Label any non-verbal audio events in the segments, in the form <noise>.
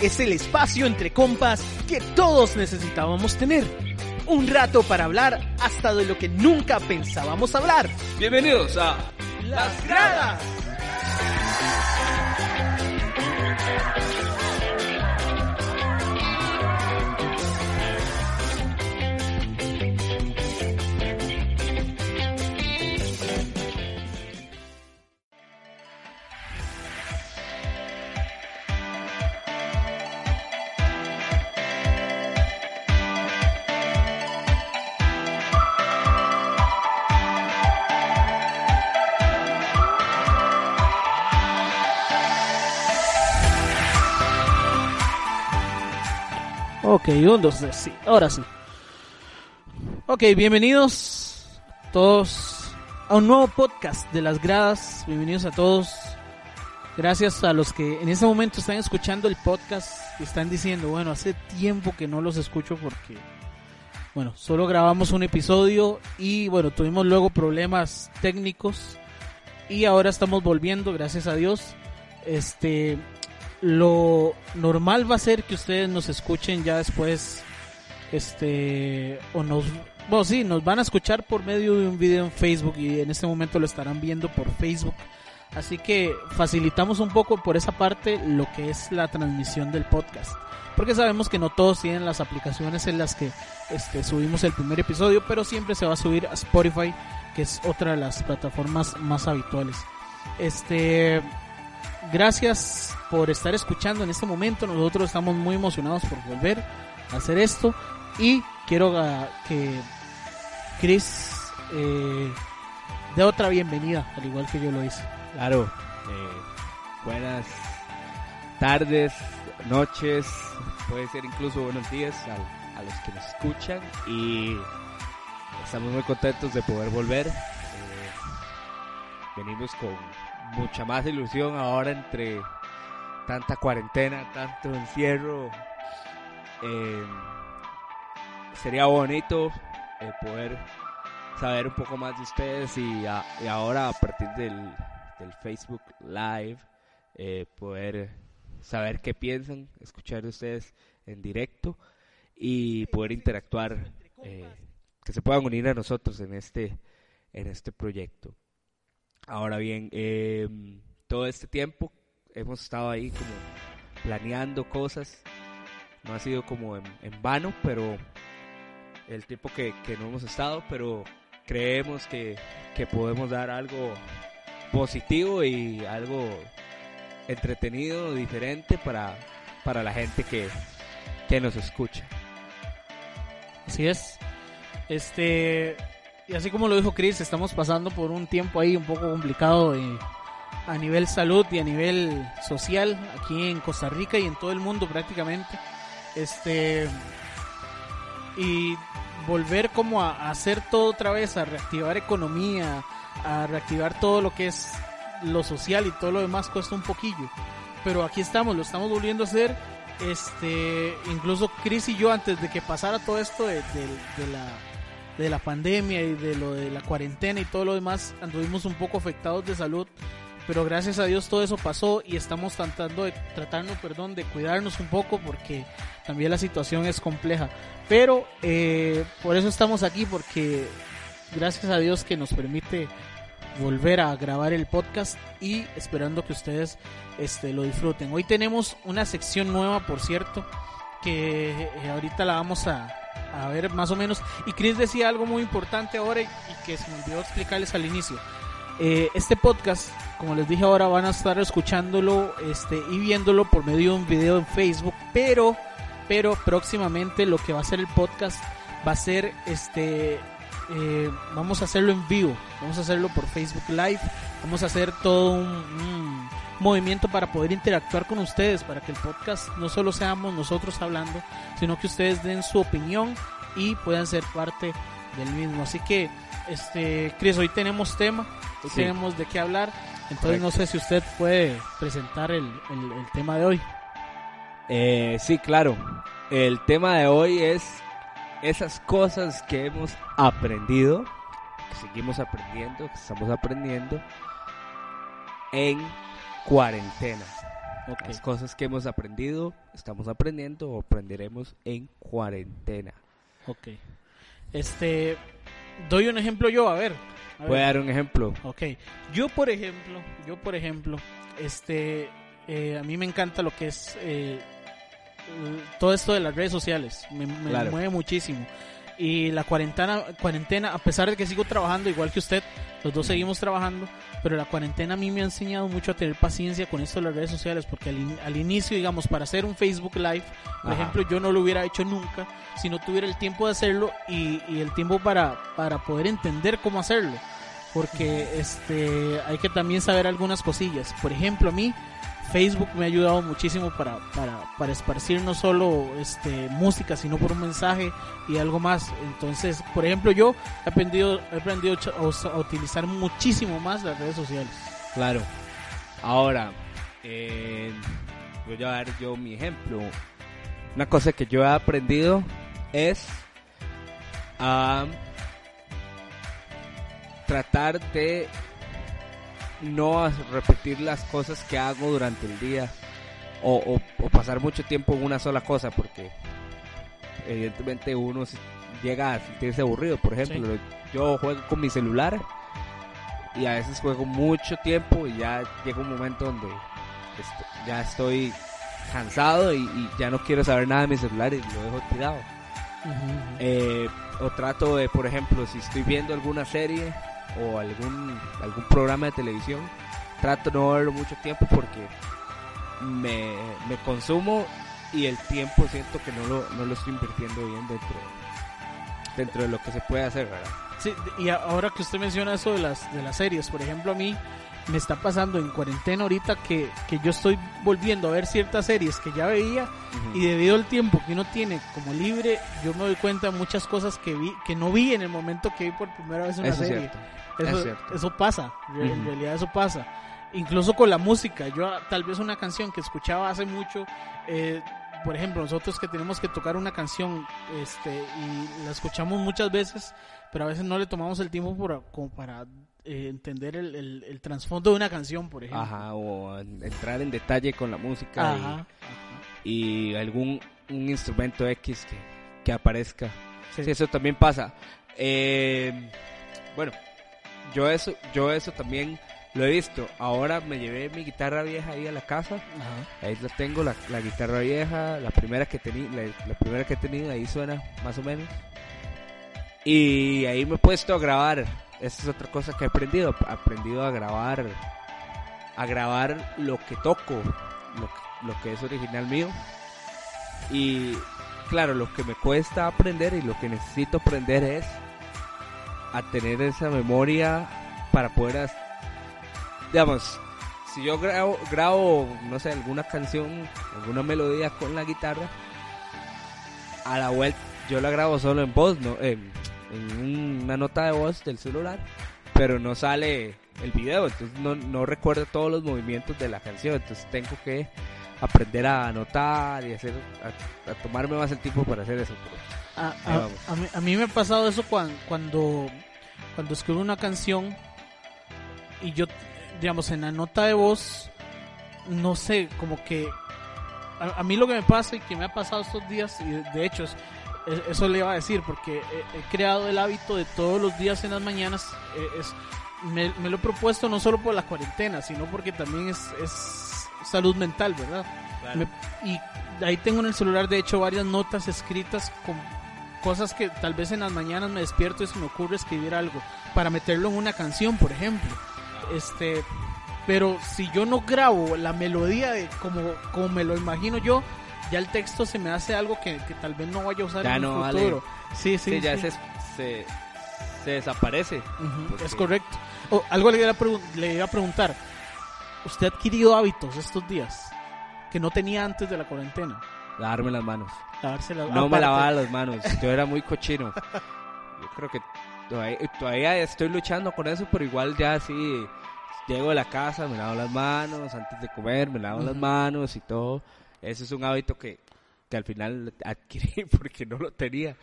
Este es el espacio entre compas que todos necesitábamos tener. Un rato para hablar hasta de lo que nunca pensábamos hablar. Bienvenidos a Las Gradas. Ok, un, sí, ahora sí. Ok, bienvenidos todos a un nuevo podcast de las gradas. Bienvenidos a todos. Gracias a los que en este momento están escuchando el podcast y están diciendo, bueno, hace tiempo que no los escucho porque, bueno, solo grabamos un episodio y, bueno, tuvimos luego problemas técnicos y ahora estamos volviendo, gracias a Dios. Este, lo normal va a ser que ustedes nos escuchen ya después este o nos bueno sí nos van a escuchar por medio de un video en Facebook y en este momento lo estarán viendo por Facebook. Así que facilitamos un poco por esa parte lo que es la transmisión del podcast. Porque sabemos que no todos tienen las aplicaciones en las que este, subimos el primer episodio pero siempre se va a subir a Spotify que es otra de las plataformas más habituales. Este gracias por estar escuchando en este momento. Nosotros estamos muy emocionados por volver a hacer esto. Y quiero que Chris eh, dé otra bienvenida, al igual que yo lo hice. Claro, eh, buenas tardes, noches, puede ser incluso buenos días a, a, los que nos escuchan. Y estamos muy contentos de poder volver. Eh, venimos con mucha más ilusión ahora entre tanta cuarentena, tanto encierro. Eh, sería bonito eh, poder saber un poco más de ustedes y, ahora a partir del, del Facebook Live eh, poder saber qué piensan, escuchar de ustedes en directo y poder interactuar, eh, que se puedan unir a nosotros en este, en este proyecto. Ahora bien, eh, todo este tiempo hemos estado ahí como planeando cosas. No ha sido como en, en vano, pero el tiempo que, que, no hemos estado, pero creemos que, que podemos dar algo positivo y algo entretenido, diferente para, para la gente que, que nos escucha. Así es. Este, y así como lo dijo Chris, estamos pasando por un tiempo ahí un poco complicado eh, a nivel salud y a nivel social aquí en Costa Rica y en todo el mundo prácticamente. Este y volver como a, hacer todo otra vez, a reactivar economía, a reactivar todo lo que es lo social y todo lo demás cuesta un poquillo. Pero aquí estamos, lo estamos volviendo a hacer. Este, incluso Chris y yo antes de que pasara todo esto de la de la pandemia y de lo de la cuarentena y todo lo demás, anduvimos un poco afectados de salud, pero gracias a Dios todo eso pasó y estamos tratando de, tratando, perdón, de cuidarnos un poco porque también la situación es compleja. Pero eh, por eso estamos aquí, porque gracias a Dios que nos permite volver a grabar el podcast y esperando que ustedes este, lo disfruten. Hoy tenemos una sección nueva, por cierto, que eh, ahorita la vamos a, a ver más o menos. Y Chris decía algo muy importante ahora y, que se me olvidó explicarles al inicio. Eh, este podcast, como les dije ahora, van a estar escuchándolo este, y viéndolo por medio de un video en Facebook, pero, pero próximamente lo que va a ser el podcast va a ser este eh, vamos a hacerlo en vivo, vamos a hacerlo por Facebook Live, vamos a hacer todo un, un movimiento para poder interactuar con ustedes, para que el podcast no solo seamos nosotros hablando, sino que ustedes den su opinión y puedan ser parte del mismo. Así que, este, Chris, hoy tenemos tema, hoy Sí. tenemos de qué hablar, entonces Correcto. no sé si usted puede presentar el, el- el tema de hoy. Eh, sí, claro. El tema de hoy es esas cosas que hemos aprendido, que seguimos aprendiendo, que estamos aprendiendo en cuarentena. Ok. Las cosas que hemos aprendido, estamos aprendiendo o aprenderemos en cuarentena. Ok. Este, doy un ejemplo yo, a ver. a ver. Voy a dar un ejemplo. Ok. Yo, por ejemplo, yo, por ejemplo, este, eh, a mí me encanta lo que es eh, todo esto de las redes sociales. Me, me Claro. mueve muchísimo. Y la cuarentena, cuarentena, a pesar de que sigo trabajando igual que usted, los dos seguimos trabajando, pero la cuarentena a mí me ha enseñado mucho a tener paciencia con esto de las redes sociales, porque al, in- al inicio, digamos, para hacer un Facebook Live, por Ajá. ejemplo, yo no lo hubiera hecho nunca si no tuviera el tiempo de hacerlo y, y el tiempo para, para poder entender cómo hacerlo. Porque este hay que también saber algunas cosillas. Por ejemplo, a mí Facebook me ha ayudado muchísimo para, para, para esparcir no solo este, música, sino por un mensaje y algo más. Entonces, por ejemplo, yo he aprendido, he aprendido a utilizar muchísimo más las redes sociales. Claro. Ahora, eh, voy a dar yo mi ejemplo. Una cosa que yo he aprendido es a tratar de no a- repetir las cosas que hago durante el día o, o- o pasar mucho tiempo en una sola cosa porque evidentemente uno llega a sentirse aburrido. Por ejemplo, yo juego con mi celular y a veces juego mucho tiempo y ya llega un momento donde ya estoy cansado y, y ya no quiero saber nada de mi celular y lo dejo tirado. Eh, o trato de, por ejemplo, si estoy viendo alguna serie o algún, algún programa de televisión, trato de no verlo mucho tiempo porque me, me consumo y el tiempo siento que no lo, no lo estoy invirtiendo bien dentro, dentro de lo que se puede hacer, ¿verdad? Sí, y ahora que usted menciona eso de las, de las series, por ejemplo, a mí me está pasando en cuarentena ahorita que, que yo estoy volviendo a ver ciertas series que ya veía y debido al tiempo que uno tiene como libre, yo me doy cuenta de muchas cosas que vi que no vi en el momento que vi por primera vez una Eso es serie. cierto. Eso, es eso pasa, re- en Ujú. realidad eso pasa. Incluso con la música, yo tal vez una canción que escuchaba hace mucho, eh, por ejemplo, nosotros que tenemos que tocar una canción este, y la escuchamos muchas veces, pero a veces no le tomamos el tiempo por- como para eh, entender el, el- el trasfondo de una canción, por ejemplo. Ajá, o en- entrar en detalle con la música y- Ajá, y, algún un instrumento X que, que aparezca. Sí. Sí, eso también pasa. Eh, bueno, yo eso, yo eso también lo he visto. Ahora me llevé mi guitarra vieja ahí a la casa. ajá. Ahí la tengo, la, la guitarra vieja, la primera que tenía, la, la primera que he tenido, ahí suena más o menos. Y ahí me he puesto a grabar. Esa es otra cosa que he aprendido. He aprendido a grabar, a grabar lo que toco, lo que, es original mío. Y claro, lo que me cuesta aprender y lo que necesito aprender es a tener esa memoria para poder, digamos, si yo grabo, grabo, no sé, alguna canción, alguna melodía con la guitarra, a la vuelta yo la grabo solo en voz, no, en una nota de voz del celular, pero no sale el video, entonces no, no recuerdo todos los movimientos de la canción, entonces tengo que aprender a anotar y hacer, a, a tomarme más el tiempo para hacer eso. A, a- mí, a mí me ha pasado eso cuando, cuando, cuando escribo una canción y yo, digamos, en la nota de voz, no sé, como que a, mí lo que me pasa y que me ha pasado estos días, y de, hecho es- eso le iba a decir, porque he, he creado el hábito de todos los días en las mañanas, eh, es, me, me lo he propuesto no solo por la cuarentena, sino porque también es, es salud mental, ¿verdad? Me- y ahí tengo en el celular, de hecho, varias notas escritas con cosas que tal vez en las mañanas me despierto y se me ocurre escribir algo para meterlo en una canción, por ejemplo. Este, pero si yo no grabo la melodía de como, como me lo imagino yo, ya el texto se me hace algo que, que tal vez no vaya a usar Ya en no vale. futuro. Sí, sí, Sí, ya sí. Se, se, se desaparece. Ujú, Porque- Es correcto. Oh, algo le iba, a le iba a preguntar. ¿Usted ha adquirido hábitos estos días que no tenía antes de la cuarentena? Lavarme las manos. Lavarse las No me lavaba las manos. Yo era muy cochino. Yo creo que todavía, todavía estoy luchando con eso, pero igual ya así llego de la casa, me lavo las manos, antes de comer me lavo las Ujú. manos y todo. Ese es un hábito que, que al final adquirí <laughs> porque no lo tenía.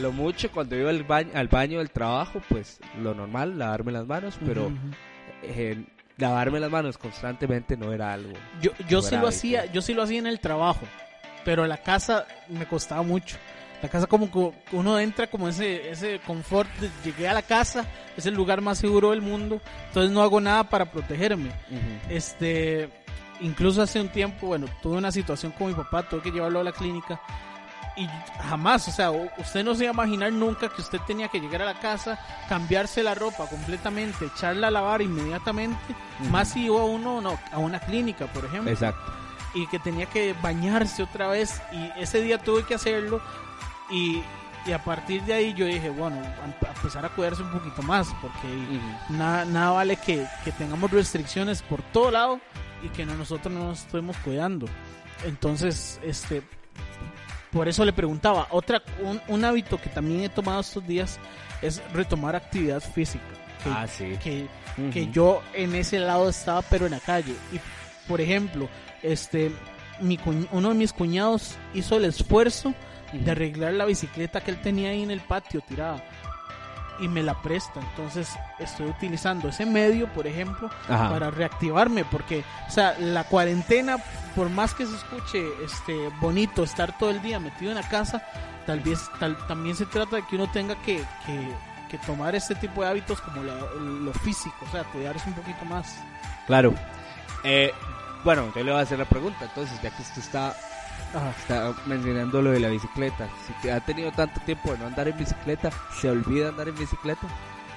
Lo mucho cuando iba al baño, al baño del trabajo, pues lo normal, lavarme las manos, pero Ujú. eh, lavarme las manos constantemente no era algo. Yo, yo sí lo hábito. hacía, yo sí lo hacía en el trabajo, pero en la casa me costaba mucho. La casa como que uno entra como ese ese confort, de, llegué a la casa, es el lugar más seguro del mundo, entonces no hago nada para protegerme. Este, incluso hace un tiempo, bueno, tuve una situación con mi papá, tuve que llevarlo a la clínica y jamás, o sea, usted no se iba a imaginar nunca que usted tenía que llegar a la casa, cambiarse la ropa completamente, echarla a lavar inmediatamente, Ujú. más si iba uno no, a una clínica, por ejemplo, Exacto. y que tenía que bañarse otra vez y ese día tuve que hacerlo y, y a partir de ahí yo dije, bueno, a, empezar a cuidarse un poquito más porque Ujú. nada, nada vale que, que tengamos restricciones por todo lado y que no- nosotros no nos estemos cuidando. Entonces, este, por eso le preguntaba, otra, un, un hábito que también he tomado estos días es retomar actividad física. Que, Ah, sí. que, que yo en ese lado estaba pero en la calle. Y por ejemplo, este, mi uno de mis cuñados hizo el esfuerzo de arreglar la bicicleta que él tenía ahí en el patio tirada y me la presta. Entonces estoy utilizando ese medio, por ejemplo, Ajá. para reactivarme porque, o sea, la cuarentena, por más que se escuche este bonito estar todo el día metido en la casa, tal vez tal, también se trata de que uno tenga que, que, que tomar este tipo de hábitos como la- lo físico, o sea, cuidarse un poquito más. Claro. Eh, bueno, yo le voy a hacer la pregunta. Entonces, ya que usted está, Ajá. está mencionando lo de la bicicleta, si ha tenido tanto tiempo de no andar en bicicleta, ¿se olvida andar en bicicleta?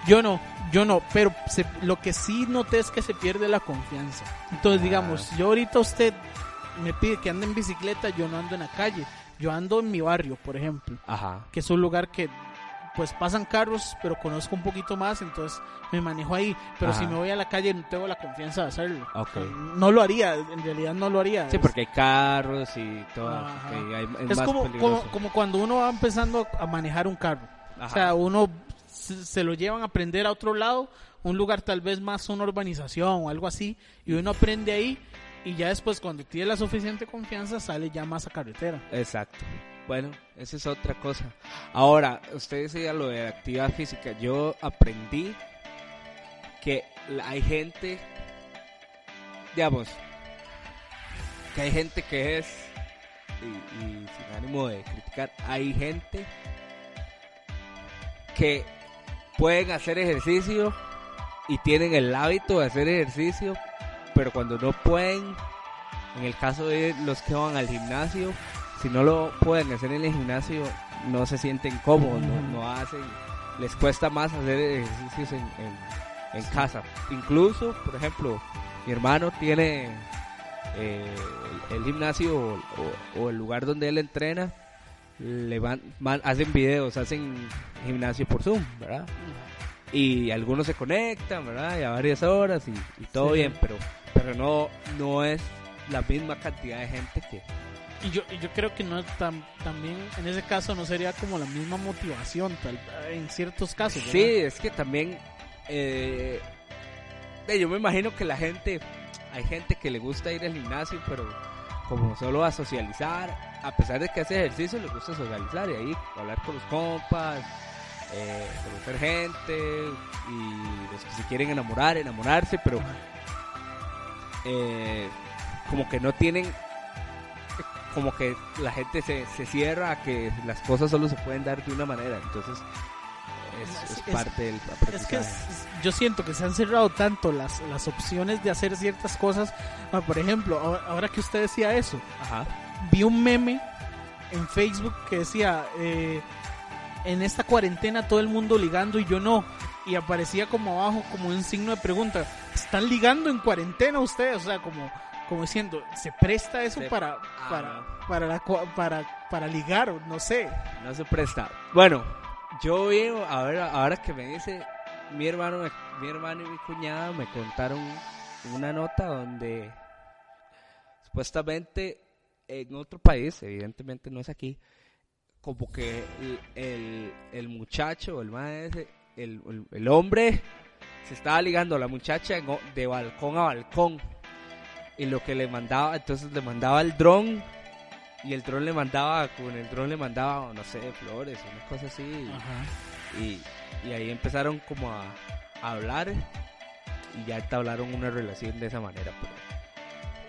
Yo no, yo no, pero se- lo que sí noté es que se pierde la confianza. Entonces, Ah. digamos, yo ahorita usted me pide que ande en bicicleta, yo no ando en la calle, yo ando en mi barrio, por ejemplo, Ajá. que es un lugar que pues pasan carros, pero conozco un poquito más, entonces me manejo ahí. Pero Ajá. si me voy a la calle no tengo la confianza de hacerlo. Ok. O sea, no lo haría, en realidad no lo haría. Sí, Es- porque hay carros y todo. Hay- es como, como, como cuando uno va empezando a manejar un carro. Ajá. O sea, uno se, se lo llevan a aprender a otro lado, un lugar tal vez más una urbanización o algo así, y uno aprende ahí y ya después cuando tiene la suficiente confianza sale ya más a carretera. Exacto. Bueno, esa es otra cosa. Ahora, usted decía lo de actividad física. Yo aprendí que hay gente, digamos, que hay gente que es, y sin ánimo de criticar, hay gente que pueden hacer ejercicio y tienen el hábito de hacer ejercicio, pero cuando no pueden, en el caso de los que van al gimnasio, si no lo pueden hacer en el gimnasio, no se sienten cómodos, no, no hacen, les cuesta más hacer ejercicios en, en, en casa. Incluso, por ejemplo, mi hermano tiene eh, el, el gimnasio o, o- o el lugar donde él entrena, le van, van- hacen videos, hacen gimnasio por Zoom, ¿verdad? Y algunos se conectan, ¿verdad? Y a varias horas y, y todo Sí. bien, pero, pero no, no es la misma cantidad de gente que, Y yo, y yo creo que no tam- también en ese caso no sería como la misma motivación tal, en ciertos casos. ¿verdad? Sí, es que también eh, eh, yo me imagino que la gente, hay gente que le gusta ir al gimnasio, pero como solo a socializar, a pesar de que hace ejercicio, le gusta socializar y ahí hablar con los compas, eh, conocer gente y los que se quieren enamorar, enamorarse, pero eh, como que no tienen como que la gente se, se cierra a que las cosas solo se pueden dar de una manera entonces es, es parte del Es que es- yo siento que se han cerrado tanto las, las opciones de hacer ciertas cosas. Ah, Por ejemplo, ahora, ahora que usted decía eso, Ajá. vi un meme en Facebook que decía, eh, en esta cuarentena todo el mundo ligando y yo no. Y aparecía como abajo como un signo de pregunta, ¿están ligando en cuarentena ustedes? O sea, como, como diciendo, ¿se presta eso Se- para, Ah, para, no. para, la, para, para ligar? o No sé. no se presta bueno Yo vivo, a ver, ahora que me dice, mi hermano, mi hermano y mi cuñada me contaron una nota donde supuestamente en otro país, evidentemente no es aquí, como que el, el, el muchacho, el, maestro, el, el, el hombre se estaba ligando a la muchacha de balcón a balcón. Y lo que le mandaba, entonces le mandaba el dron. Y el dron le mandaba, con el dron le mandaba, no sé, flores, una cosa así. Ajá. Y, y ahí empezaron como a, a hablar. Y ya entablaron una relación de esa manera. Pero,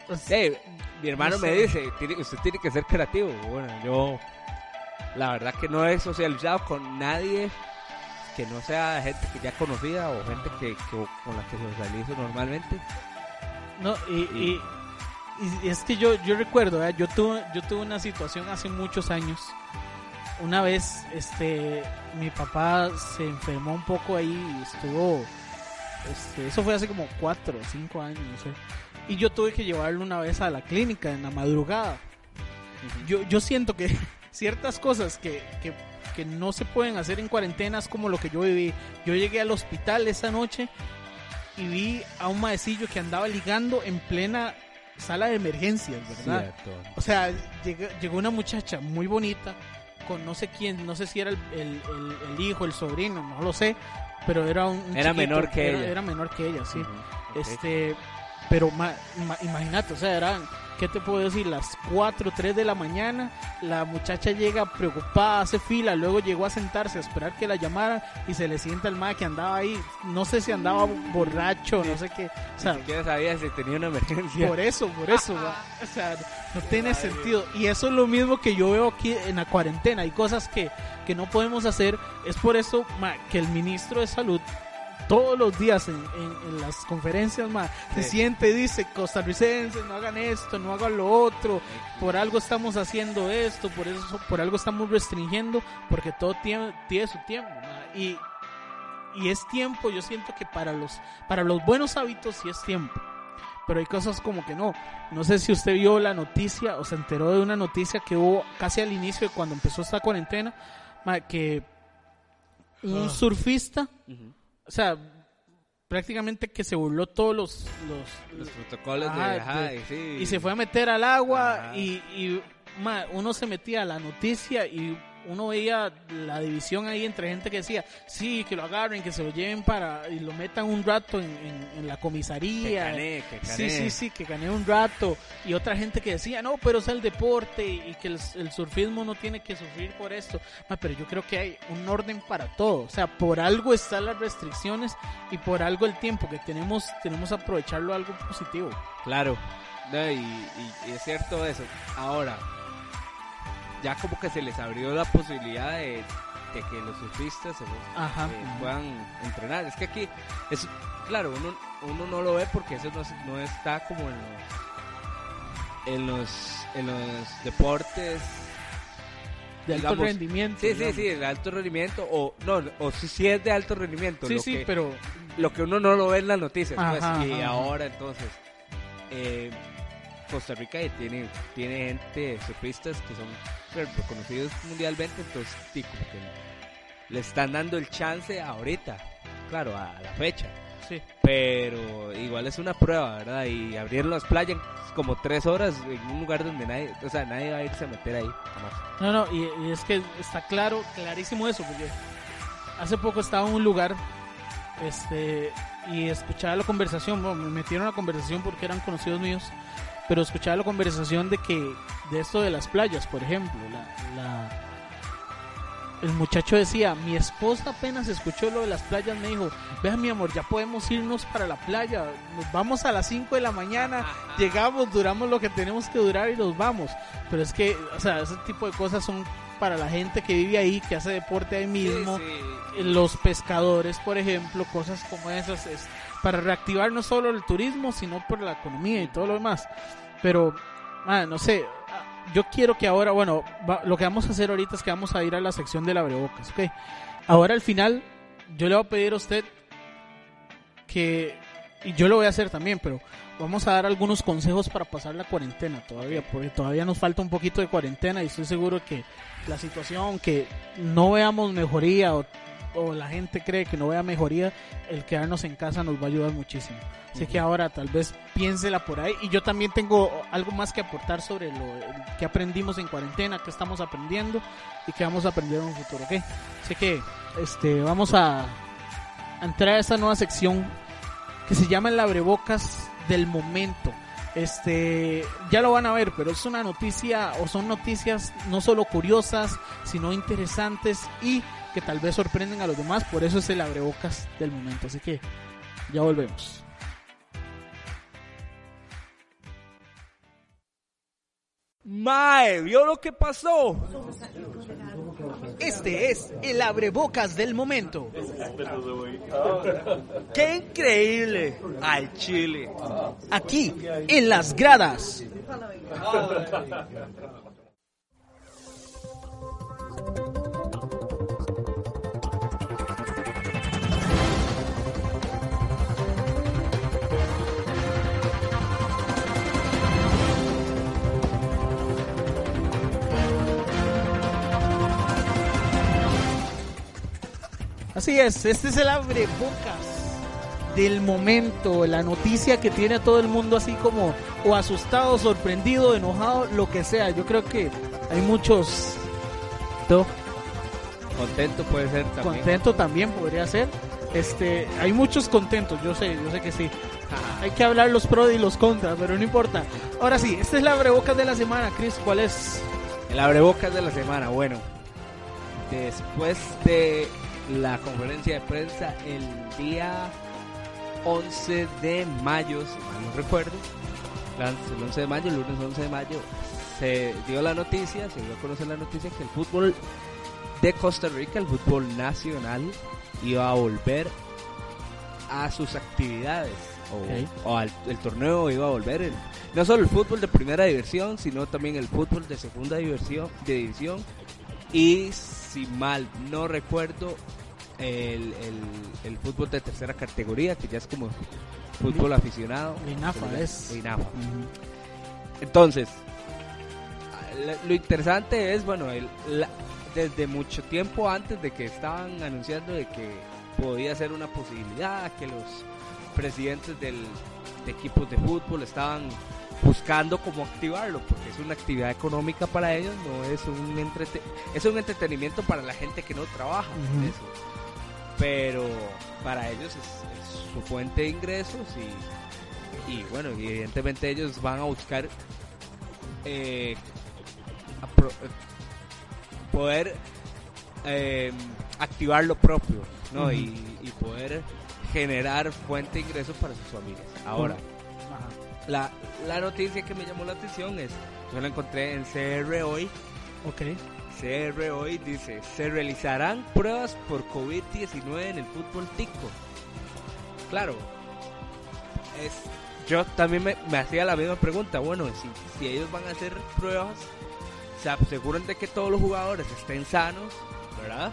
Pues, Eh, mi hermano no me dice, "Tiene- usted tiene que ser creativo. Bueno, yo la verdad que no he socializado con nadie que no sea gente que ya conocida o gente que, que- con la que socializo normalmente. No, y, y, y es que yo, yo recuerdo, ¿eh? yo tuve, yo tuve una situación hace muchos años. Una vez, este, mi papá se enfermó un poco ahí y estuvo, este, eso fue hace como cuatro o cinco años, no sé. Y yo tuve que llevarlo una vez a la clínica en la madrugada. Yo, yo siento que <laughs> ciertas cosas que, que, que no se pueden hacer en cuarentenas como lo que yo viví. Yo llegué al hospital esa noche y vi a un maecillo que andaba ligando en plena sala de emergencias, ¿verdad? Cierto. O sea, llegó, llegó una muchacha muy bonita con no sé quién, no sé si era el, el- el- el hijo, el sobrino, no lo sé, pero era un, un Era chiquito, menor que era- ella. Era menor que ella, sí. Este, pero ma- ma- imagínate, o sea, eran, ¿qué te puedo decir? Las 4, 3 de la mañana, la muchacha llega preocupada, hace fila, luego llegó a sentarse a esperar que la llamaran y se le sienta el ma que andaba ahí, no sé si andaba borracho, no sé qué, o sea, Ni siquiera sabía si tenía una emergencia. por eso, por eso, o sea, no tiene sentido. Y eso es lo mismo que yo veo aquí en la cuarentena. Hay cosas que, que no podemos hacer. Es por eso ma, que el ministro de Salud todos los días en, en- en las conferencias ma, se siente y dice, costarricenses, no hagan esto, no hagan lo otro, por algo estamos haciendo esto, por eso, por algo estamos restringiendo, porque todo tiene, tiene su tiempo. ma. Y, y es tiempo, yo siento que para los, para los buenos hábitos sí es tiempo. Pero hay cosas como que no. No sé si usted vio la noticia o se enteró de una noticia que hubo casi al inicio de cuando empezó esta cuarentena, que un surfista. O sea, prácticamente que se burló todos los, los, Los protocolos Ajá, de... Ajá, de- y sí. y se fue a meter al agua y, y, ma, uno se metía a la noticia y uno veía la división ahí entre gente que decía, sí, que lo agarren, que se lo lleven para y lo metan un rato en, en- en la Que comisaría. gané, que gané. Sí, sí, sí, que gané un rato. Y otra gente que decía, no, pero es el deporte y que el, el surfismo no tiene que sufrir por esto. Ma, pero yo creo que hay un orden para todo. O sea, por algo están las restricciones y por algo el tiempo que tenemos, tenemos que aprovecharlo a algo positivo. Claro, no, y, y- y es cierto eso. Ahora, ya como que se les abrió la posibilidad de, de que los surfistas se los- Ajá. eh, puedan entrenar. Es que aquí, es claro, uno, uno no lo ve porque eso no, no está como en los, en los, en los deportes. De alto digamos, rendimiento. Sí, sí, digamos. sí, de alto rendimiento, o no, o si sí es de alto rendimiento. Sí, lo sí, que- pero lo que uno no lo ve en las noticias, pues, Ajá, y ajá, ajá. ahora entonces eh, Costa Rica tiene tiene gente surfistas que son re- reconocidos mundialmente, entonces sí, como que le están dando el chance ahorita, claro, a la fecha, sí. pero igual es una prueba, ¿verdad? Y abrieron las playas como tres horas en un lugar donde nadie, o sea, nadie va a irse a meter ahí, jamás. No, no, y, y es que está claro, clarísimo eso, porque hace poco estaba en un lugar este y escuchaba la conversación, bueno, me metieron a la conversación porque eran conocidos míos, pero escuchaba la conversación de que, de esto de las playas, por ejemplo, la, la- el muchacho decía, mi esposa apenas escuchó lo de las playas, me dijo, vea mi amor, ya podemos irnos para la playa, nos vamos a las 5 de la mañana, llegamos, duramos lo que tenemos que durar y nos vamos. Pero es que, o sea, ese tipo de cosas son para la gente que vive ahí, que hace deporte ahí mismo, Sí, sí. los pescadores, por ejemplo, cosas como esas, es para reactivar no solo el turismo, sino por la economía y todo lo demás. Pero, ah, no sé, yo quiero que ahora, bueno, va- lo que vamos a hacer ahorita es que vamos a ir a la sección de abrebocas, ¿ok? Ahora al final, yo le voy a pedir a usted que y yo lo voy a hacer también, pero vamos a dar algunos consejos para pasar la cuarentena todavía, porque todavía nos falta un poquito de cuarentena y estoy seguro que la situación, que no veamos mejoría o, o la gente cree que no vea mejoría, el quedarnos en casa nos va a ayudar muchísimo. Así que ahora tal vez piénsela por ahí. Y yo también tengo algo más que aportar sobre lo que aprendimos en cuarentena, que estamos aprendiendo y que vamos a aprender en un futuro. ¿ok? Así que este, vamos a, a entrar a esta nueva sección que se llama el abrebocas del momento. Este, ya lo van a ver, pero es una noticia o son noticias no solo curiosas, sino interesantes y que tal vez sorprenden a los demás. Por eso es el abrebocas del momento. Así que ya volvemos. Mae, ¿vio lo que pasó? Este es el abrebocas del momento. ¡Qué increíble! Al Chile. Aquí, en las gradas. Así es, este es el abrebocas del momento, la noticia que tiene a todo el mundo así como o asustado, sorprendido, enojado, lo que sea. Yo creo que hay muchos to- Contento puede ser también. contento también podría ser. Este, hay muchos contentos, yo sé, yo sé que sí. Hay que hablar los pros y los contras, pero no importa. Ahora sí, este es la abrebocas de la semana, Chris, ¿cuál es? El abrebocas de la semana. Bueno, después de la conferencia de prensa el día 11 de mayo, si mal no recuerdo, el 11 de mayo, el lunes 11 de mayo, se dio la noticia, se dio a conocer la noticia que el fútbol de Costa Rica, el fútbol nacional, iba a volver a sus actividades. O, Ok. o al, el torneo iba a volver. el- no solo el fútbol de primera división, sino también el fútbol de segunda de división. Y si mal no recuerdo, el, el, el fútbol de tercera categoría, que ya es como fútbol aficionado. INAFA es. INAFA. Entonces, la- lo interesante es, bueno, el- la- desde mucho tiempo antes de que estaban anunciando de que podía ser una posibilidad, que los presidentes del, de equipos de fútbol estaban buscando cómo activarlo, porque es una actividad económica para ellos, no es un entrete es un entretenimiento para la gente que no trabaja en Ujú. eso. Pero para ellos es, es su fuente de ingresos y, y bueno, evidentemente ellos van a buscar eh, eh, poder eh, activar lo propio, ¿no? Y, y poder generar fuente de ingresos para sus familias. Ahora, la, la noticia que me llamó la atención es, yo la encontré en CR hoy, Ok. CR hoy dice, se realizarán pruebas por COVID-19 en el fútbol tico. Claro, es, yo también me, me hacía la misma pregunta, bueno, si, si ellos van a hacer pruebas, se aseguran de que todos los jugadores estén sanos, ¿verdad?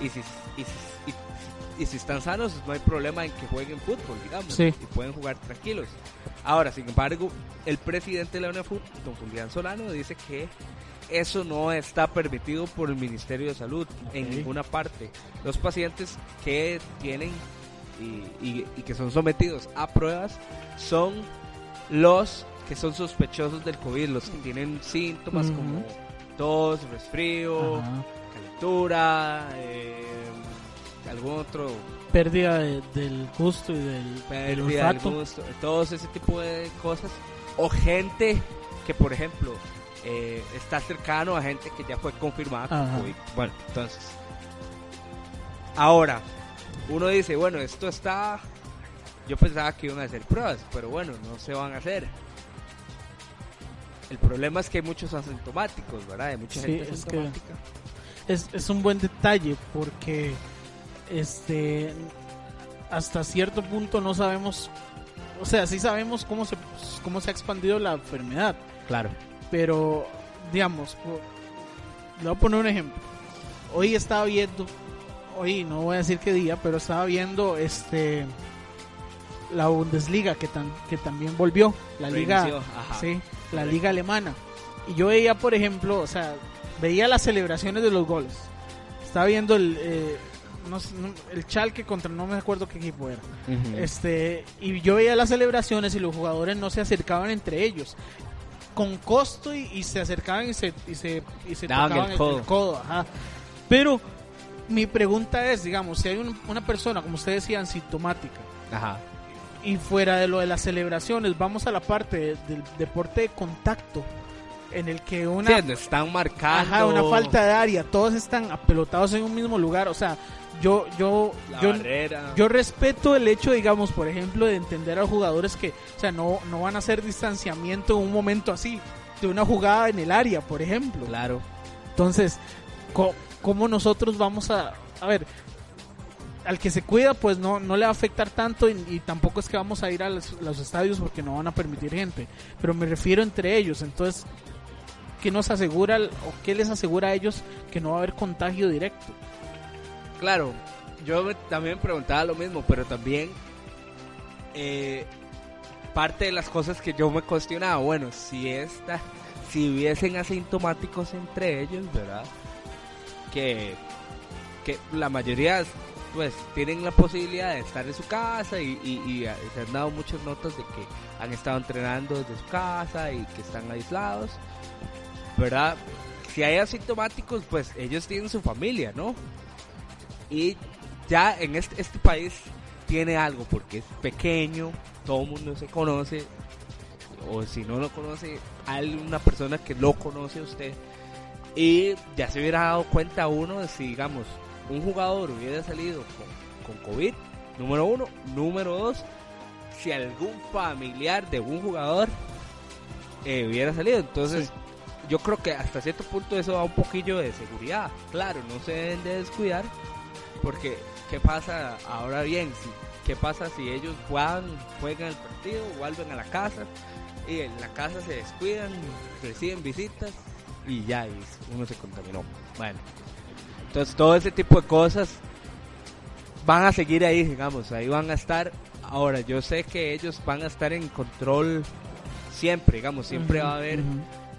Y si, y si, y- y si están sanos, no hay problema en que jueguen fútbol, digamos, Sí. y pueden jugar tranquilos. Ahora, sin embargo, el presidente de la UNEFUT, don Julián Solano, dice que eso no está permitido por el Ministerio de Salud en ninguna parte. Los pacientes que tienen y, y- y que son sometidos a pruebas son los que son sospechosos del COVID, los que tienen síntomas como tos, resfrío, Ajá. calentura, eh, algún otro Pérdida de- del gusto y del, del pérdida del olfato. gusto, todos ese tipo de cosas. O gente que, por ejemplo, eh, está cercano a gente que ya fue confirmada con. COVID. Bueno, entonces. Ahora, uno dice, bueno, esto está. Yo pensaba que iban a hacer pruebas, pero bueno, no se van a hacer. El problema es que hay muchos asintomáticos, ¿verdad? Hay mucha Sí, gente es que- asintomática. es, es un buen detalle porque este hasta cierto punto no sabemos o sea sí sabemos cómo se cómo se ha expandido la enfermedad Claro. Pero digamos le voy a poner un ejemplo hoy estaba viendo hoy no voy a decir qué día pero estaba viendo este la Bundesliga que, tan, que también volvió, la liga, Reinició, sí, la liga alemana. Y yo veía, por ejemplo, o sea, veía las celebraciones de los goles. Estaba viendo el, eh, no el Schalke contra no me acuerdo qué equipo era. Este, y yo veía las celebraciones y los jugadores no se acercaban entre ellos. Con costo y, y se acercaban y se, y se, y se Daban tocaban el codo. ajá. Pero mi pregunta es, digamos, si hay un- una persona, como usted decía, asintomática, Ajá. y fuera de lo de las celebraciones, vamos a la parte de- del deporte de contacto, en el que una, Sí, están marcando. ajá, una falta de área, todos están apelotados en un mismo lugar, o sea, yo, yo, La yo, barrera. yo respeto el hecho, digamos, por ejemplo, de entender a los jugadores que, o sea, no, no van a hacer distanciamiento en un momento así, de una jugada en el área, por ejemplo. Claro. Entonces, ¿cómo nosotros vamos a... A ver, al que se cuida, pues no, no le va a afectar tanto y, y tampoco es que vamos a ir a los, los estadios porque no van a permitir gente. Pero me refiero entre ellos, entonces, ¿qué nos asegura o qué les asegura a ellos que no va a haber contagio directo? Claro, yo también preguntaba lo mismo, pero también eh, parte de las cosas que yo me cuestionaba, bueno, si esta, si hubiesen asintomáticos entre ellos, ¿verdad? Que, que la mayoría pues tienen la posibilidad de estar en su casa y, y- y, eh, se han dado muchas notas de que han estado entrenando desde su casa y que están aislados, ¿verdad? Si hay asintomáticos, pues ellos tienen su familia, ¿no? Y ya en este, este país tiene algo porque es pequeño, todo el mundo se conoce, o si no lo conoce, hay una persona que lo conoce a usted. Y ya se hubiera dado cuenta uno de si, digamos, un jugador hubiera salido con, con COVID, número uno. Número dos, si algún familiar de un jugador eh, hubiera salido. Entonces, yo creo que hasta cierto punto eso da un poquillo de seguridad. Claro, no se deben de descuidar, porque ¿qué pasa ahora bien? Si, ¿Qué pasa si ellos juegan, juegan el partido, vuelven a la casa y en la casa se descuidan, reciben visitas y ya, y uno se contaminó? Bueno, entonces todo ese tipo de cosas van a seguir ahí, digamos, ahí van a estar. Ahora, yo sé que ellos van a estar en control siempre, digamos, siempre va a haber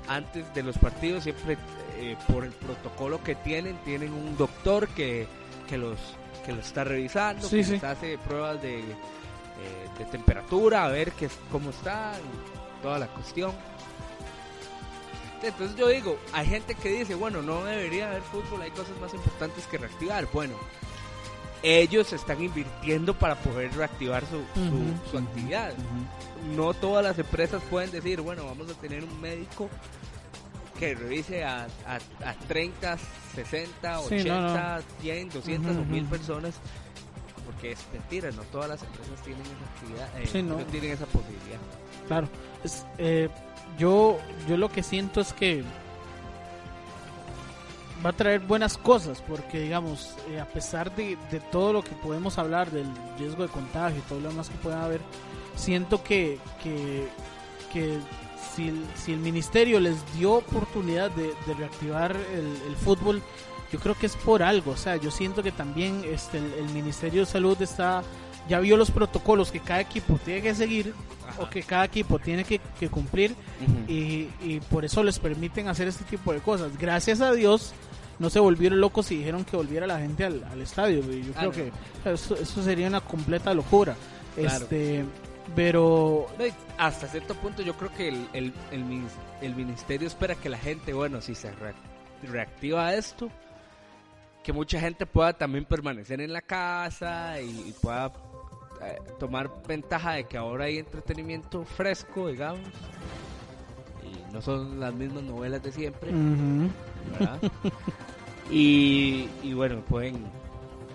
antes de los partidos siempre eh, por el protocolo que tienen tienen un doctor que, que los que los está revisando Sí, que sí. les hace pruebas de, eh, de temperatura a ver qué es- cómo está toda la cuestión. Entonces yo digo hay gente que dice bueno no debería haber fútbol hay cosas más importantes que reactivar. Bueno ellos están invirtiendo para poder reactivar su, su- actividad. no todas las empresas pueden decir, bueno, vamos a tener un médico que revise a, a, a 30, 60, Sí, 80, no, 100, 200 Ujú, o 1000 ujú. personas. Porque es mentira, no todas las empresas tienen esa actividad, eh, Sí, no. no tienen esa posibilidad. Claro. Es, eh, yo, yo lo que siento es que va a traer buenas cosas porque, digamos, eh, a pesar de, de todo lo que podemos hablar del riesgo de contagio y todo lo demás que pueda haber, siento que, que, que si, el- si el ministerio les dio oportunidad de, de reactivar el, el fútbol, yo creo que es por algo. O sea, yo siento que también este, el, el Ministerio de Salud está ya vio los protocolos que cada equipo tiene que seguir o que cada equipo tiene que, que cumplir y, y por eso les permiten hacer este tipo de cosas. Gracias a Dios no se volvieron locos y dijeron que volviera la gente al, al estadio. y Yo Ah, creo no. que eso, eso sería una completa locura. Claro. Este, pero hasta cierto punto yo creo que el, el, el, minis- el ministerio espera que la gente, bueno, si se re- reactiva esto, que mucha gente pueda también permanecer en la casa y, y pueda eh, tomar ventaja de que ahora hay entretenimiento fresco, digamos. Y no son las mismas novelas de siempre, ¿verdad? <laughs> y, y bueno, pueden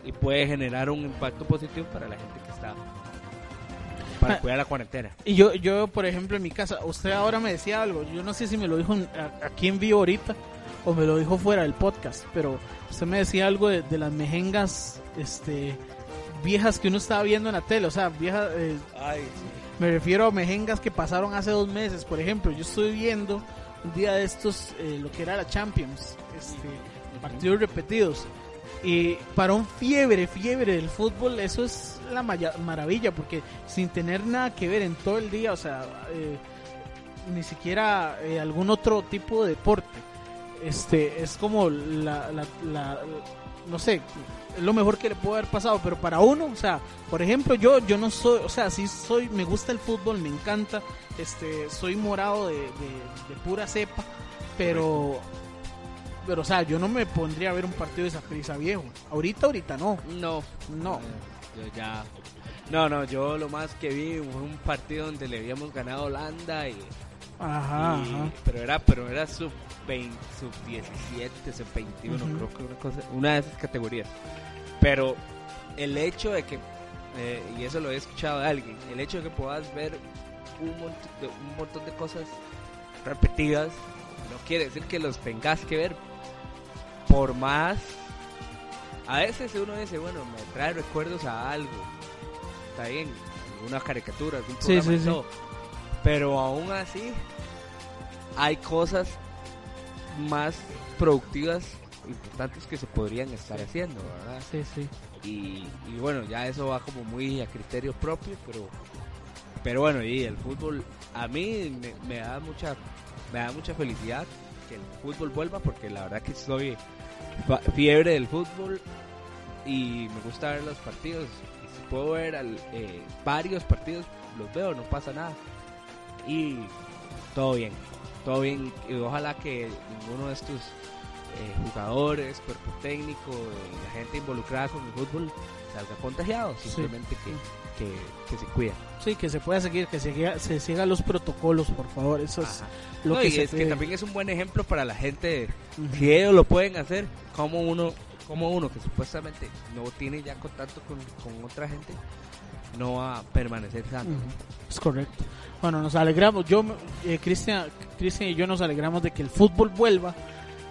y puede generar un impacto positivo para la gente que está para Ah. cuidar la cuarentena. Y yo, yo, por ejemplo, en mi casa, usted ahora me decía algo, yo no sé si me lo dijo en- a- aquí en vivo ahorita o me lo dijo fuera del podcast, pero usted me decía algo de, de las mejengas este, viejas que uno estaba viendo en la tele, o sea, viejas, eh, me refiero a mejengas que pasaron hace dos meses, por ejemplo, yo estoy viendo un día de estos eh, lo que era la Champions, este, partidos repetidos. Y para un fiebre, fiebre del fútbol, eso es la maya- maravilla, porque sin tener nada que ver en todo el día, o sea, eh, ni siquiera eh, algún otro tipo de deporte, este, es como la, la- la- no sé, es lo mejor que le puede haber pasado, pero para uno, o sea, por ejemplo, yo, yo no soy, o sea, sí soy, me gusta el fútbol, me encanta, este, soy morado de, de- de pura cepa, pero, pero, o sea, yo no me pondría a ver un partido de Saprissa viejo. Ahorita, ahorita no. No, No. Yo ya. No, no, yo lo más que vi fue un partido donde le habíamos ganado a Holanda y, Ajá, y- ajá. pero era pero era sub 20, sub 17, sub 21, Ujú. creo que una cosa, una de esas categorías. Pero el hecho de que eh, y eso lo he escuchado de alguien, el hecho de que puedas ver un montón de, un montón de cosas repetidas no quiere decir que los tengas que ver por más a veces uno dice, bueno, me trae recuerdos a algo. Está bien, alguna caricatura, algún programa sí, y sí. todo. Pero aún así, hay cosas más productivas, importantes que se podrían estar haciendo, ¿verdad? Sí, sí. Y, y bueno, ya eso va como muy a criterio propio, pero pero bueno, y el fútbol a mí me, me da mucha me da mucha felicidad que el fútbol vuelva porque la verdad que soy fiebre del fútbol y me gusta ver los partidos. Y si puedo ver al- eh, varios partidos, los veo, no pasa nada. Y todo bien, todo bien. Y ojalá que ninguno de estos eh, jugadores, cuerpo técnico, eh, la gente involucrada con el fútbol salga contagiado. Simplemente que, que, que se cuida. Sí, que se pueda seguir, que se, siga- se sigan los protocolos, por favor. Eso es Ajá. lo No, que y se es que también es un buen ejemplo para la gente si ellos lo pueden hacer, como uno, como uno que supuestamente no tiene ya contacto con, con otra gente, no va a permanecer sano. Es correcto. Bueno, nos alegramos. Yo, eh, Cristian, Cristian y yo nos alegramos de que el fútbol vuelva.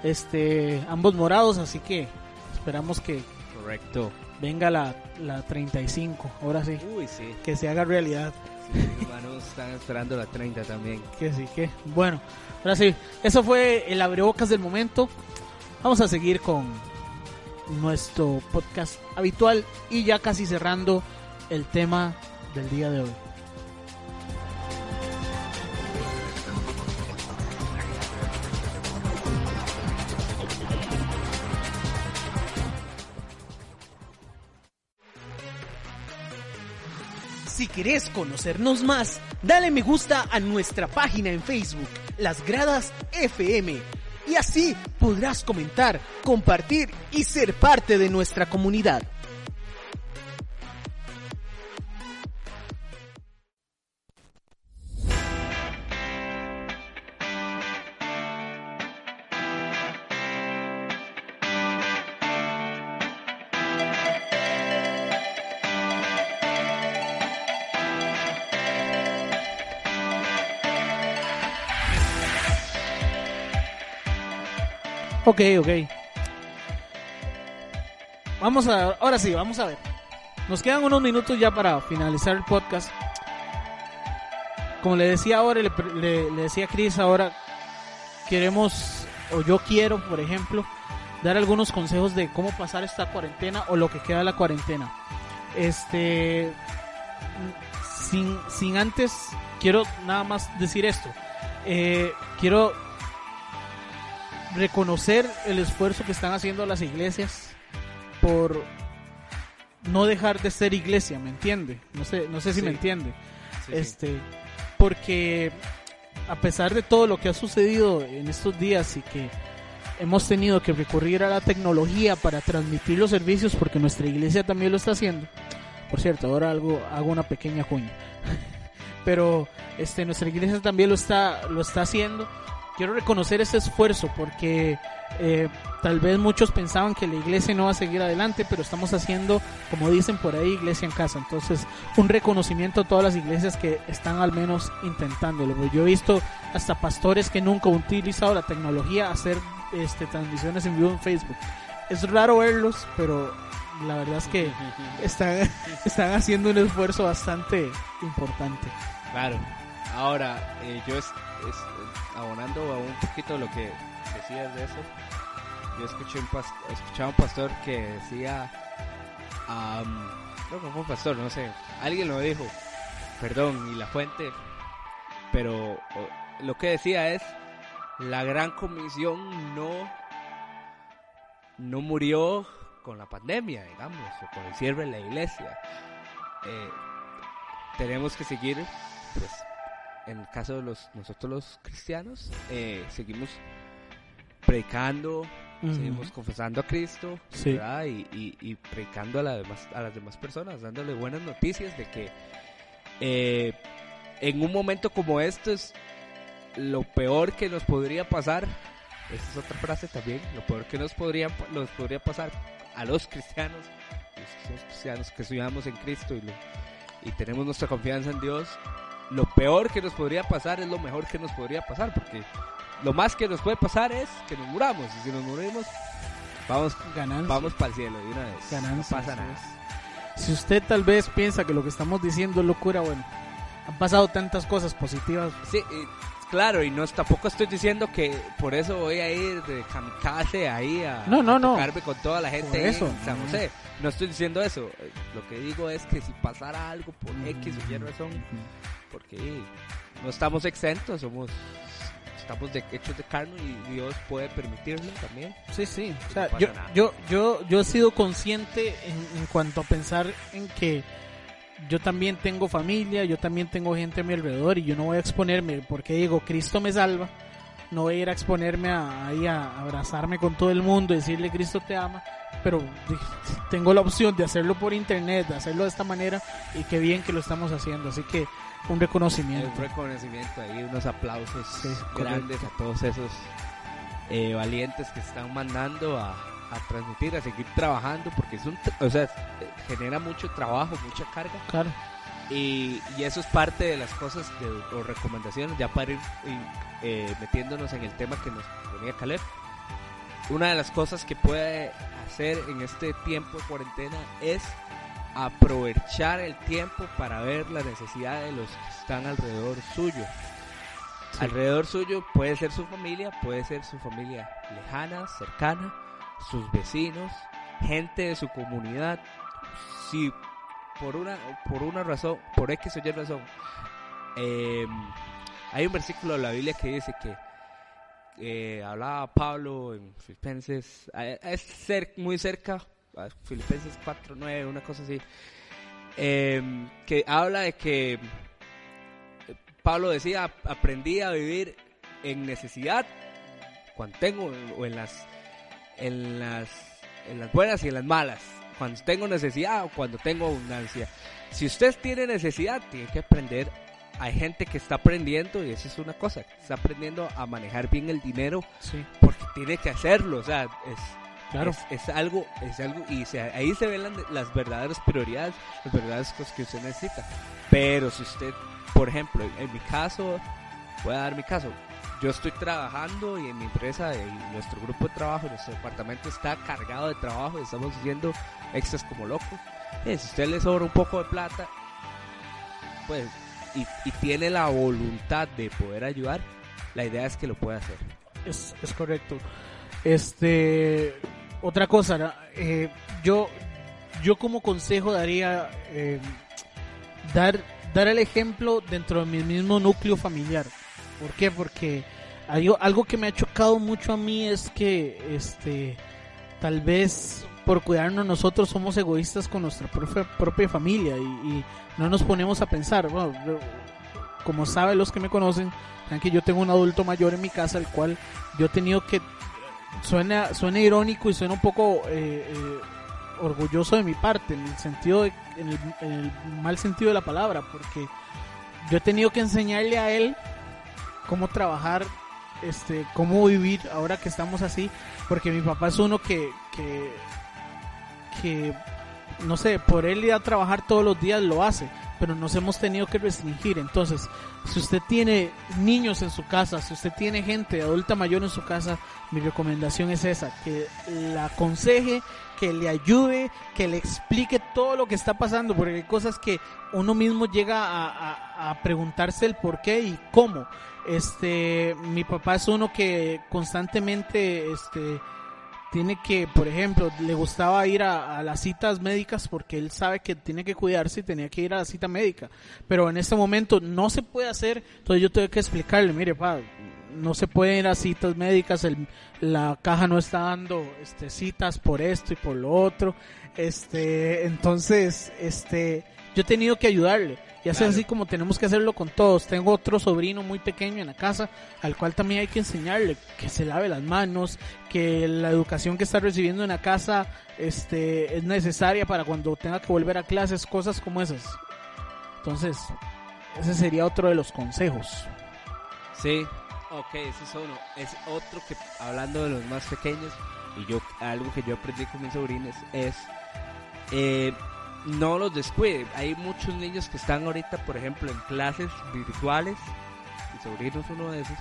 Este, ambos morados, así que esperamos que Correcto. Venga la, la 35. Ahora sí, Uy, sí. que se haga realidad. sí hermanos están esperando la 30 también. <laughs> Que sí, que. Bueno, ahora sí, eso fue el abrebocas del momento. Vamos a seguir con nuestro podcast habitual y ya casi cerrando el tema del día de hoy. Querés conocernos más, dale me gusta a nuestra página en Facebook, Las Gradas FM. Y así podrás comentar, compartir y ser parte de nuestra comunidad. Ok, ok. Vamos a, ahora sí, vamos a ver. Nos quedan unos minutos ya para finalizar el podcast. Como le decía ahora, le, le- decía a Chris ahora, queremos, o yo quiero, por ejemplo, dar algunos consejos de cómo pasar esta cuarentena o lo que queda de la cuarentena. Este, sin, sin antes, quiero nada más decir esto. Eh, quiero reconocer el esfuerzo que están haciendo las iglesias por no dejar de ser iglesia, ¿me entiende? No sé, no sé si Sí. me entiende. Sí, sí. este, porque a pesar de todo lo que ha sucedido en estos días y que hemos tenido que recurrir a la tecnología para transmitir los servicios, porque nuestra iglesia también lo está haciendo. Por cierto, ahora algo hago una pequeña cuña. <laughs> Pero este nuestra iglesia también lo está lo está haciendo. Quiero reconocer ese esfuerzo porque eh, tal vez muchos pensaban que la iglesia no va a seguir adelante, pero estamos haciendo, como dicen por ahí, iglesia en casa. Entonces, un reconocimiento a todas las iglesias que están al menos intentándolo. Yo he visto hasta pastores que nunca han utilizado la tecnología hacer este, transmisiones en vivo en Facebook. Es raro verlos, pero la verdad es que <laughs> están, <laughs> están haciendo un esfuerzo bastante importante. Claro. Ahora, eh, yo es, es- abonando a un poquito lo que decías de eso, yo escuché un escuchaba un pastor que decía, creo que fue un pastor, no sé, alguien lo dijo, perdón, y la fuente, pero lo que decía es, la gran comisión no, no murió con la pandemia, digamos, o con el cierre de la iglesia. Eh, tenemos que seguir, pues, en el caso de los nosotros los cristianos, eh, seguimos predicando, seguimos confesando a Cristo, Sí. ¿verdad? Y, y- y predicando a, la demás, a las demás personas, dándole buenas noticias de que eh, en un momento como estos, lo peor que nos podría pasar, esa es otra frase también, lo peor que nos podría, nos podría pasar a los cristianos, los que somos cristianos, que estudiamos en Cristo y, lo- y tenemos nuestra confianza en Dios, lo peor que nos podría pasar es lo mejor que nos podría pasar, porque lo más que nos puede pasar es que nos muramos, y si nos morimos, vamos, Ganancia. vamos para el cielo de una vez. Ganancia, no pasa nada. Si usted tal vez piensa que lo que estamos diciendo es locura, bueno, han pasado tantas cosas positivas. Sí, y- claro, y no tampoco estoy diciendo que por eso voy a ir de kamikaze ahí a, No, no, a no. tocarme con toda la gente Por eso, en San no. José. No estoy diciendo eso. Lo que digo es que si pasara algo por. X o Y razón, porque no estamos exentos, somos estamos de, hechos de carne y Dios puede permitirlo también. Sí, sí. O sea, No yo, nada. yo, yo, yo he sido consciente en, en cuanto a pensar en que yo también tengo familia, yo también tengo gente a mi alrededor y yo no voy a exponerme porque digo, Cristo me salva. No voy a ir a exponerme a, ahí a abrazarme con todo el mundo y decirle Cristo te ama, pero tengo la opción de hacerlo por internet, de hacerlo de esta manera y qué bien que lo estamos haciendo. Así que un reconocimiento. Un reconocimiento ahí, unos aplausos Sí, grandes a todos esos eh, valientes que están mandando a, a transmitir, a seguir trabajando, porque es un, o sea, eh, genera mucho trabajo, mucha carga, Claro. y, y eso es parte de las cosas de, o recomendaciones, ya para ir eh, metiéndonos en el tema que nos ponía Caleb. Una de las cosas que puede hacer en este tiempo de cuarentena es aprovechar el tiempo para ver la necesidad de los que están alrededor suyo. Alrededor suyo puede ser su familia, puede ser su familia lejana, cercana, sus vecinos, gente de su comunidad. Si por una, por una razón, por X o Y razón, eh, hay un versículo de la Biblia que dice que eh, hablaba Pablo en Filipenses, es muy cerca, Filipenses 4.9, una cosa así, eh, que habla de que eh, Pablo decía, aprendí a vivir en necesidad cuando tengo, o en las, en las, en las buenas y en las malas, cuando tengo necesidad o cuando tengo abundancia. Si usted tiene necesidad, tiene que aprender. Hay gente que está aprendiendo, y eso es una cosa, está aprendiendo a manejar bien el dinero Sí, porque tiene que hacerlo, o sea, es, claro. es, es algo, es algo, y se- ahí se ven las, las verdaderas prioridades, las verdaderas cosas que usted necesita. Pero si usted, por ejemplo, en, en mi caso, voy a dar mi caso, yo estoy trabajando y en mi empresa, y nuestro grupo de trabajo, nuestro departamento está cargado de trabajo, y estamos haciendo extras como locos. Eh, si usted le sobra un poco de plata, pues, y, y tiene la voluntad de poder ayudar, la idea es que lo pueda hacer. Es, es correcto. Este, otra cosa. Eh, yo, yo como consejo daría eh, dar, dar el ejemplo dentro de mi mismo núcleo familiar. ¿Por qué? Porque algo que me ha chocado mucho a mí es que, este, tal vez por cuidarnos nosotros somos egoístas con nuestra propia, propia familia y, no nos ponemos a pensar. Como saben los que me conocen, yo tengo un adulto mayor en mi casa, el cual yo he tenido que suena suena irónico y suena un poco eh, eh, orgulloso de mi parte en el sentido de- en, el, en el mal sentido de la palabra porque yo he tenido que enseñarle a él cómo trabajar este cómo vivir ahora que estamos así porque mi papá es uno que que que no sé por él ir a trabajar todos los días lo hace pero nos hemos tenido que restringir entonces si usted tiene niños en su casa, si usted tiene gente adulta mayor en su casa, mi recomendación es esa, que la aconseje, que le ayude, que le explique todo lo que está pasando, porque hay cosas que uno mismo llega a, a- preguntarse el por qué y cómo. Este, mi papá es uno que constantemente, este, tiene que, por ejemplo, le gustaba ir a, las citas médicas porque él sabe que tiene que cuidarse y tenía que ir a la cita médica. Pero en este momento no se puede hacer, entonces yo tengo que explicarle, mire, pa, no se pueden ir a citas médicas, el, la caja no está dando este, citas por esto y por lo otro. Este, entonces, este, yo he tenido que ayudarle. Y así, así como tenemos que hacerlo con todos. Tengo otro sobrino muy pequeño en la casa, al cual también hay que enseñarle que se lave las manos, que la educación que está recibiendo en la casa este, es necesaria para cuando tenga que volver a clases, cosas como esas. Entonces, ese sería otro de los consejos. Sí, ok, ese es uno. Es otro que, hablando de los más pequeños, y yo, algo que yo aprendí con mis sobrinos es... Eh, no los descuide. Hay muchos niños que están ahorita, por ejemplo, en clases virtuales. Mi sobrino es uno de esos.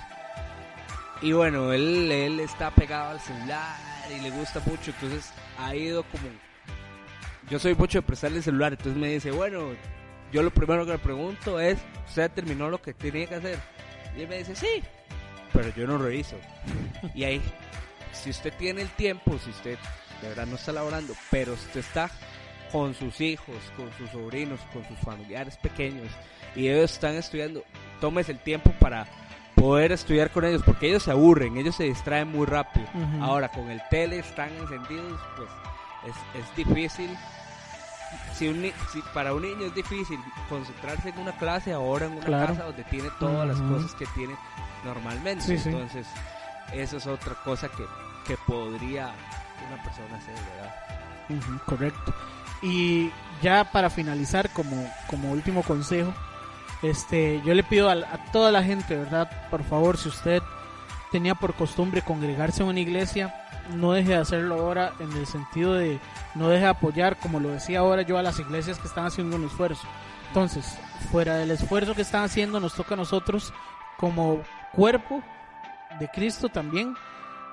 Y bueno, él, él está pegado al celular y le gusta mucho. Entonces ha ido como... Yo soy mucho de prestarle el celular. Entonces me dice, bueno, yo lo primero que le pregunto es, ¿usted terminó lo que tenía que hacer? Y él me dice, sí. Pero yo no reviso. y ahí, si usted tiene el tiempo, si usted de verdad no está laborando, pero usted está con sus hijos, con sus sobrinos, con sus familiares pequeños y ellos están estudiando, tomes el tiempo para poder estudiar con ellos porque ellos se aburren, ellos se distraen muy rápido. Uh -huh. Ahora con el tele están encendidos, pues es, es difícil. Si, un, si, para un niño es difícil concentrarse en una clase, ahora en una claro. casa donde tiene todas uh -huh. las cosas que tiene normalmente. Sí, Entonces, sí. eso es otra cosa que, que podría una persona hacer, ¿verdad? Uh -huh, correcto. Y ya para finalizar, como, como último consejo, este, yo le pido a, a, toda la gente, ¿verdad? Por favor, si usted tenía por costumbre congregarse en una iglesia, no deje de hacerlo ahora en el sentido de no deje de apoyar, como lo decía ahora yo, a las iglesias que están haciendo un esfuerzo. Entonces, fuera del esfuerzo que están haciendo, nos toca a nosotros como cuerpo de Cristo también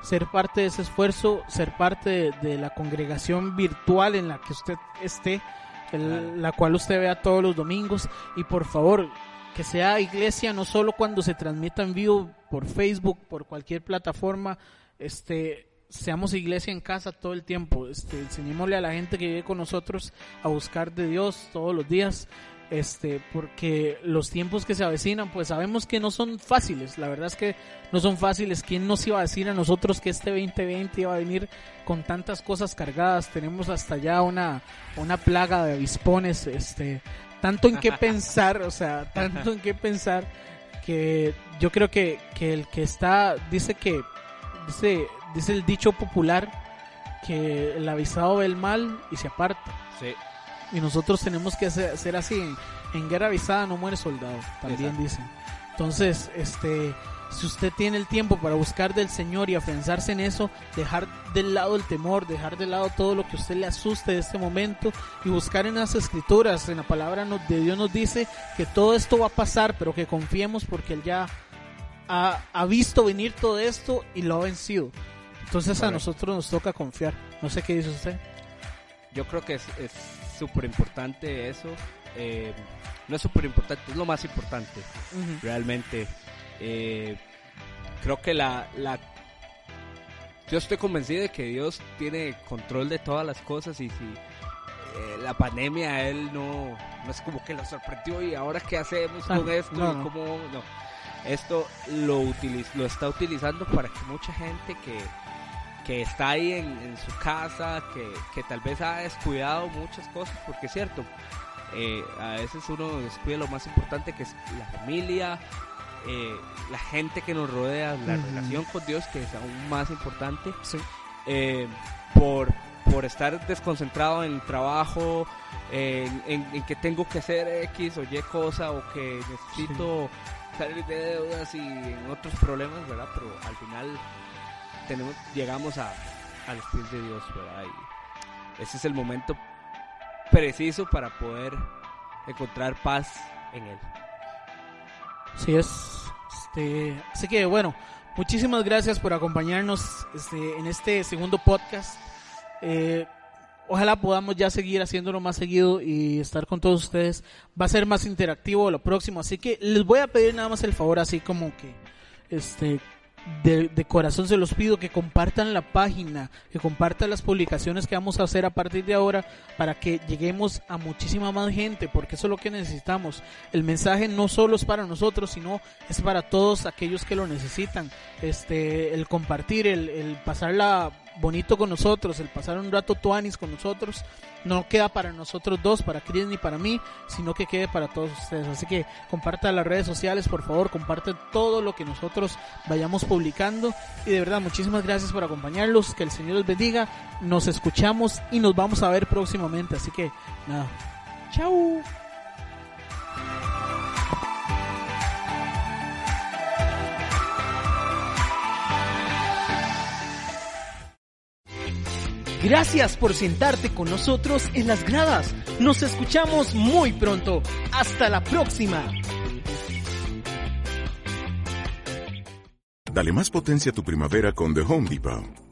ser parte de ese esfuerzo, ser parte de, de la congregación virtual en la que usted esté, el, la cual usted vea todos los domingos. Y por favor que sea iglesia no solo cuando se transmita en vivo por Facebook, por cualquier plataforma, este seamos iglesia en casa todo el tiempo, este, enseñémosle a la gente que vive con nosotros a buscar de Dios todos los días, este, porque los tiempos que se avecinan, pues sabemos que no son fáciles, la verdad es que no son fáciles. ¿Quién nos iba a decir a nosotros que este 2020 iba a venir con tantas cosas cargadas? Tenemos hasta ya una, una plaga de avispones, este, tanto en qué <laughs> pensar, o sea, tanto en qué pensar que yo creo que, que el que está, dice que, dice, dice el dicho popular que el avisado ve el mal y se aparta. Sí. Y nosotros tenemos que ser así. En, en, guerra avisada no muere soldado, también Exacto. dicen. Entonces, este, si usted tiene el tiempo para buscar del Señor y afianzarse en eso, dejar del lado el temor, dejar de lado todo lo que usted le asuste de este momento y buscar en las escrituras, en la palabra de Dios nos dice que todo esto va a pasar, pero que confiemos porque Él ya ha, ha visto venir todo esto y lo ha vencido. Entonces a nosotros nos toca confiar. No sé qué dice usted. Yo creo que es, es súper importante eso. Eh, no es súper importante, es lo más importante. Uh -huh. Realmente. Eh, creo que la, la. Yo estoy convencido de que Dios tiene control de todas las cosas y si eh, la pandemia a él no, no es como que lo sorprendió y ahora qué hacemos con Ah, esto no, y cómo. No. Esto lo, utiliz, lo está utilizando para que mucha gente que que está ahí en, en su casa, que, que, tal vez ha descuidado muchas cosas, porque es cierto, eh, a veces uno descuida lo más importante que es la familia, eh, la gente que nos rodea, la uh -huh. relación con Dios, que es aún más importante, sí. eh, por, por estar desconcentrado en el trabajo, en, en, en, que tengo que hacer X o Y cosa, o que necesito sí. salir de deudas y en otros problemas, ¿verdad? Pero al final tenemos, llegamos a, a los de Dios, ¿verdad? Y ese es el momento preciso para poder encontrar paz en Él. Sí es. Este, así que bueno, muchísimas gracias por acompañarnos este, en este segundo podcast. Eh, ojalá podamos ya seguir haciéndolo más seguido y estar con todos ustedes. Va a ser más interactivo lo próximo, así que les voy a pedir nada más el favor, así como que este de, de, corazón se los pido que compartan la página, que compartan las publicaciones que vamos a hacer a partir de ahora para que lleguemos a muchísima más gente, porque eso es lo que necesitamos. El mensaje no solo es para nosotros, sino es para todos aquellos que lo necesitan. Este, el compartir, el, el pasarla bonito con nosotros, el pasar un rato tuanis con nosotros, no queda para nosotros dos, para Chris ni para mí, sino que quede para todos ustedes. Así que compartan las redes sociales, por favor, compartan todo lo que nosotros vayamos publicando. Y de verdad, muchísimas gracias por acompañarlos, que el Señor les bendiga, nos escuchamos y nos vamos a ver próximamente. Así que, nada, chao. Gracias por sentarte con nosotros en las gradas. Nos escuchamos muy pronto. Hasta la próxima. Dale más potencia a tu primavera con The Home Depot.